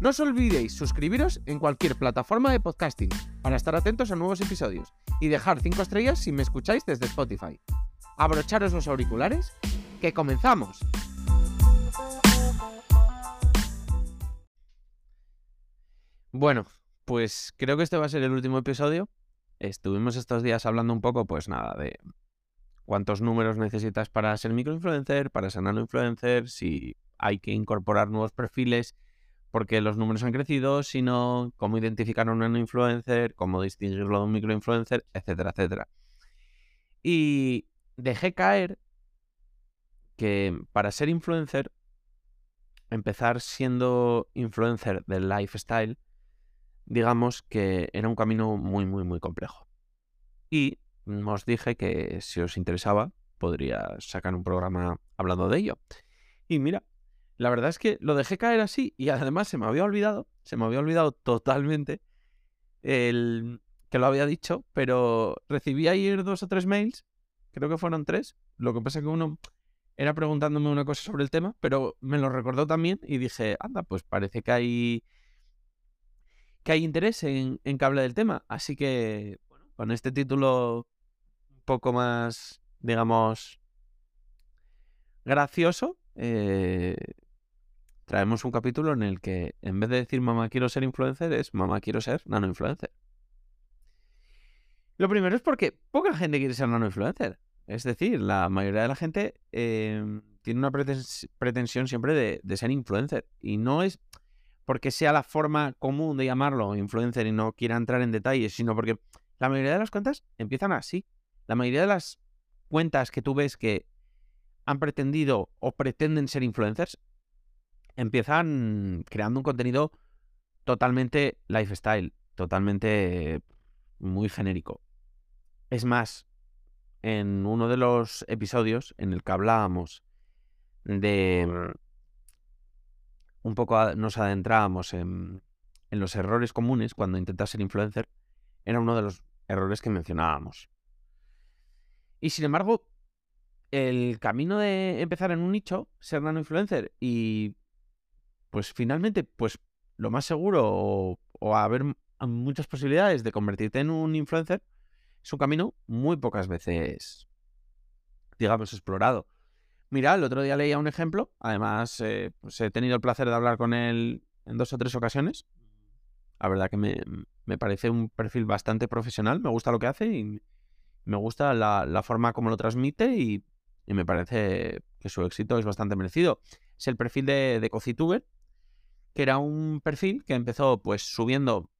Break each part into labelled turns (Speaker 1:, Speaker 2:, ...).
Speaker 1: No os olvidéis suscribiros en cualquier plataforma de podcasting para estar atentos a nuevos episodios y dejar 5 estrellas si me escucháis desde Spotify. Abrocharos los auriculares, que comenzamos. Bueno, pues creo que este va a ser el último episodio. Estuvimos estos días hablando un poco, pues nada, de cuántos números necesitas para ser microinfluencer, para ser nanoinfluencer, si hay que incorporar nuevos perfiles porque los números han crecido, sino cómo identificar a un nanoinfluencer, cómo distinguirlo de un microinfluencer, etcétera, etcétera. Y dejé caer que para ser influencer, empezar siendo influencer del lifestyle, digamos que era un camino muy, muy, muy complejo. Y os dije que si os interesaba, podría sacar un programa hablando de ello. Y mira, la verdad es que lo dejé caer así y además se me había olvidado, se me había olvidado totalmente el que lo había dicho, pero recibí ayer dos o tres mails, creo que fueron tres, lo que pasa que uno era preguntándome una cosa sobre el tema, pero me lo recordó también y dije, anda, pues parece que hay que hay interés en, en que hable del tema, así que con este título un poco más, digamos, gracioso, eh, traemos un capítulo en el que en vez de decir mamá quiero ser influencer, es mamá quiero ser nano influencer. Lo primero es porque poca gente quiere ser nano influencer. Es decir, la mayoría de la gente em, tiene una pretensión siempre de, de, ser influencer. Y no es porque sea la forma común de llamarlo influencer y no quiera entrar en detalles, sino porque la mayoría de las cuentas empiezan así. La mayoría de las cuentas que tú ves que han pretendido o pretenden ser influencers empiezan creando un contenido totalmente lifestyle, totalmente muy genérico. Es más, en uno de los episodios en el que hablábamos de... Un poco nos adentrábamos en, en los errores comunes cuando intentas ser influencer, era uno de los errores que mencionábamos. Y sin embargo, el camino de empezar en un nicho, ser nano influencer y pues finalmente, pues lo más seguro o, o haber muchas posibilidades de convertirte en un influencer es un camino muy pocas veces, digamos, explorado. Mira, el otro día leía un ejemplo, además eh, pues he tenido el placer de hablar con él en dos o tres ocasiones. La verdad que me, me, parece un perfil bastante profesional, me gusta lo que hace y me gusta la, la forma como lo transmite y, me parece que su éxito es bastante merecido. Es el perfil de, de Cocituber, que era un perfil que empezó pues subiendo,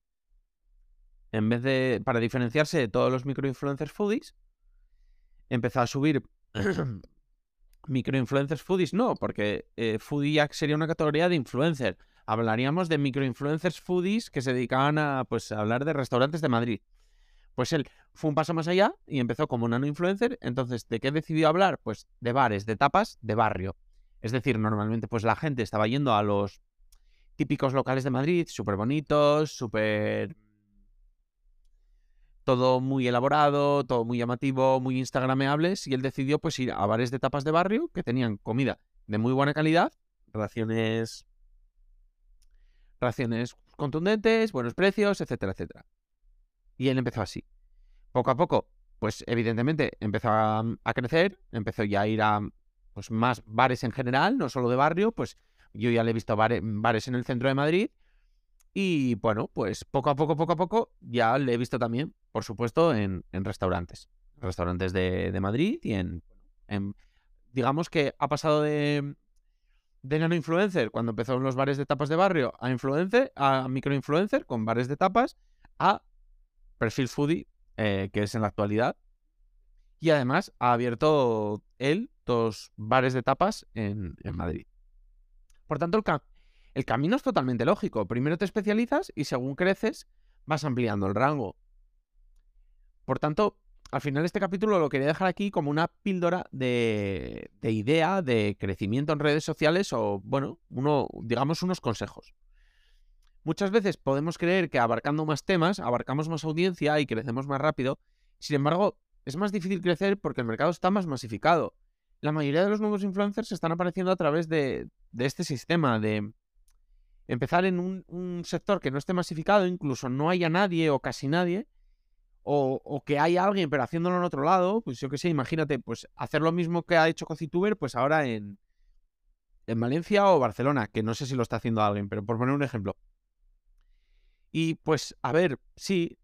Speaker 1: en vez de, para diferenciarse de todos los microinfluencers foodies, empezó a subir microinfluencers foodies, no, porque eh, foodie sería una categoría de influencer. Hablaríamos de microinfluencers foodies que se dedicaban a, pues, hablar de restaurantes de Madrid. Pues él fue un paso más allá y empezó como nano influencer. Entonces, ¿de qué decidió hablar? Pues de bares, de tapas, de barrio. Es decir, normalmente pues la gente estaba yendo a los típicos locales de Madrid, súper bonitos, súper... Todo muy elaborado, todo muy llamativo, muy instagrameables, y él decidió pues ir a bares de tapas de barrio que tenían comida de muy buena calidad, raciones... raciones contundentes, buenos precios, etcétera, etcétera. Y él empezó así. Poco a poco, pues evidentemente empezó a, a crecer, empezó ya a ir a pues más bares en general, no solo de barrio, pues yo ya le he visto bares en el centro de Madrid. Y bueno, pues poco a poco, poco a poco, ya le he visto también, por supuesto, en, restaurantes. Restaurantes de, Madrid y en, Digamos que ha pasado de, de nano influencer cuando empezó en los bares de tapas de barrio a influencer, a microinfluencer con bares de tapas, a perfil foodie, eh, que es en la actualidad. Y además ha abierto él dos bares de tapas en, en Madrid. Por tanto, El camino es totalmente lógico. Primero te especializas y según creces vas ampliando el rango. Por tanto, al final este capítulo lo quería dejar aquí como una píldora de, de idea de crecimiento en redes sociales o, bueno, uno, digamos, unos consejos. Muchas veces podemos creer que abarcando más temas, abarcamos más audiencia y crecemos más rápido. Sin embargo, es más difícil crecer porque el mercado está más masificado. La mayoría de los nuevos influencers están apareciendo a través de, este sistema, de empezar en un, sector que no esté masificado, incluso no haya nadie o casi nadie, o, que haya alguien pero haciéndolo en otro lado, pues yo qué sé, imagínate, pues hacer lo mismo que ha hecho Cocituber, pues ahora en, en Valencia o Barcelona, que no sé si lo está haciendo alguien, pero por poner un ejemplo. Y pues, a ver, sí,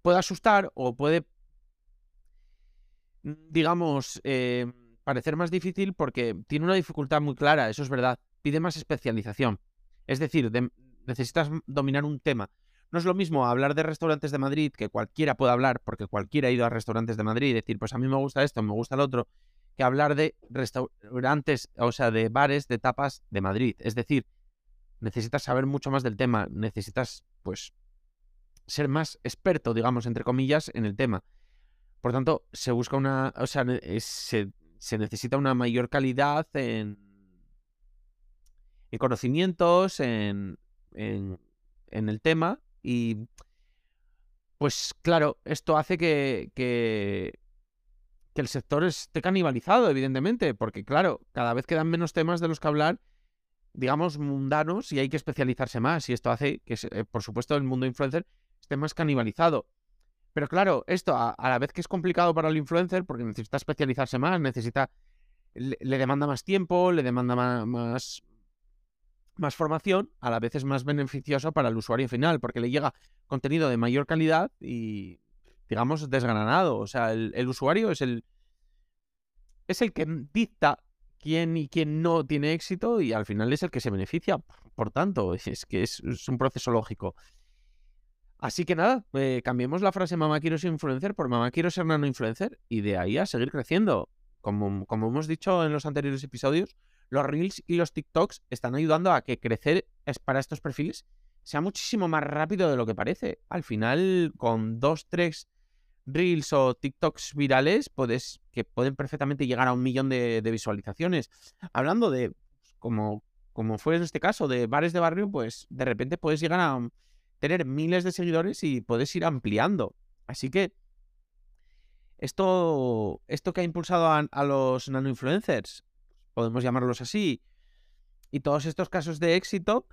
Speaker 1: puede asustar o puede, digamos, eh, parecer más difícil porque tiene una dificultad muy clara, eso es verdad, pide más especialización. Es decir, necesitas dominar un tema. No es lo mismo hablar de restaurantes de Madrid, que cualquiera puede hablar, porque cualquiera ha ido a restaurantes de Madrid y decir, pues a mí me gusta esto, me gusta el otro, que hablar de restaurantes, o sea, de bares, de tapas de Madrid. Es decir, necesitas saber mucho más del tema, necesitas, pues, ser más experto, digamos, entre comillas, en el tema. Por tanto, se busca una, o sea, se, necesita una mayor calidad en, en conocimientos, en, en, el tema y pues claro, esto hace que, que, el sector esté canibalizado, evidentemente, porque claro, cada vez quedan menos temas de los que hablar, digamos, mundanos y hay que especializarse más. Y esto hace que, eh, por supuesto, el mundo influencer esté más canibalizado. Pero claro, esto a, la vez que es complicado para el influencer, porque necesita especializarse más, necesita, le, demanda más tiempo, le demanda más, más formación, a la vez es más beneficioso para el usuario final, porque le llega contenido de mayor calidad y, digamos, desgranado. O sea, el, usuario es el, es el que dicta quién y quién no tiene éxito y al final es el que se beneficia. Por tanto, es que es, un proceso lógico. Así que nada, eh, cambiemos la frase mamá quiero ser influencer por mamá quiero ser nano influencer y de ahí a seguir creciendo. Como, como hemos dicho en los anteriores episodios, los Reels y los TikToks están ayudando a que crecer para estos perfiles sea muchísimo más rápido de lo que parece. Al final, con dos, tres Reels o TikToks virales, puedes, que pueden perfectamente llegar a un millón de, visualizaciones. Hablando de, como, como fue en este caso, de bares de barrio, pues de repente puedes llegar a tener miles de seguidores y puedes ir ampliando. Así que esto, esto que ha impulsado a, a los nano influencers podemos llamarlos así. Y todos estos casos de éxito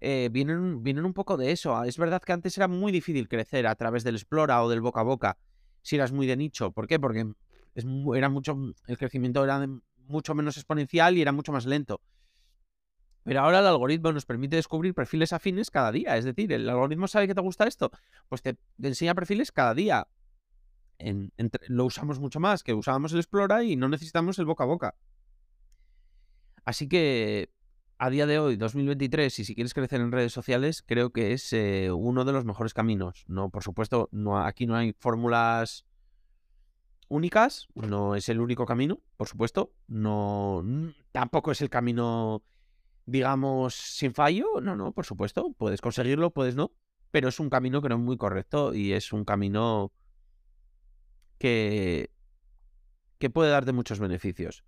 Speaker 1: eh, vienen, vienen un poco de eso. Es verdad que antes era muy difícil crecer a través del Explora o del boca a boca, si eras muy de nicho. ¿Por qué? Porque era mucho, el crecimiento era mucho menos exponencial y era mucho más lento. Pero ahora el algoritmo nos permite descubrir perfiles afines cada día. Es decir, el algoritmo sabe que te gusta esto, pues te, enseña perfiles cada día. lo usamos mucho más que usábamos el Explora y no necesitamos el boca a boca. Así que a día de hoy, 2023, y si quieres crecer en redes sociales, creo que es eh, uno de los mejores caminos. No, por supuesto, no, aquí no hay fórmulas únicas, no es el único camino, por supuesto. No, tampoco es el camino, digamos, sin fallo. No, no, por supuesto, puedes conseguirlo, puedes no, pero es un camino que no es muy correcto y es un camino que, que puede darte muchos beneficios.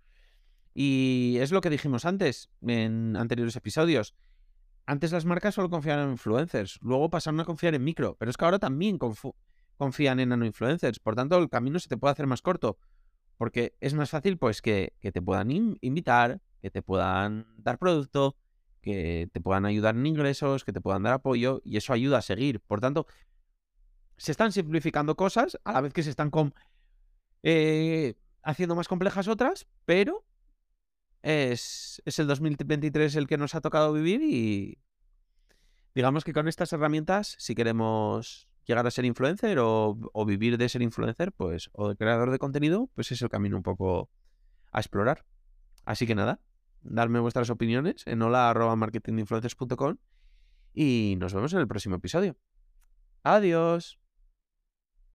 Speaker 1: Y es lo que dijimos antes, en anteriores episodios. Antes las marcas solo confiaban en influencers, luego pasaron a confiar en micro, pero es que ahora también confían en nano influencers. Por tanto, el camino se te puede hacer más corto, porque es más fácil pues que, te puedan invitar, que te puedan dar producto, que te puedan ayudar en ingresos, que te puedan dar apoyo, y eso ayuda a seguir. Por tanto, se están simplificando cosas a la vez que se están eh, haciendo más complejas otras, pero es, el 2023 el que nos ha tocado vivir y digamos que con estas herramientas, si queremos llegar a ser influencer o, vivir de ser influencer, pues, o de creador de contenido, pues es el camino un poco a explorar. Así que nada, darme vuestras opiniones en hola.marketinginfluencers.com y nos vemos en el próximo episodio. Adiós.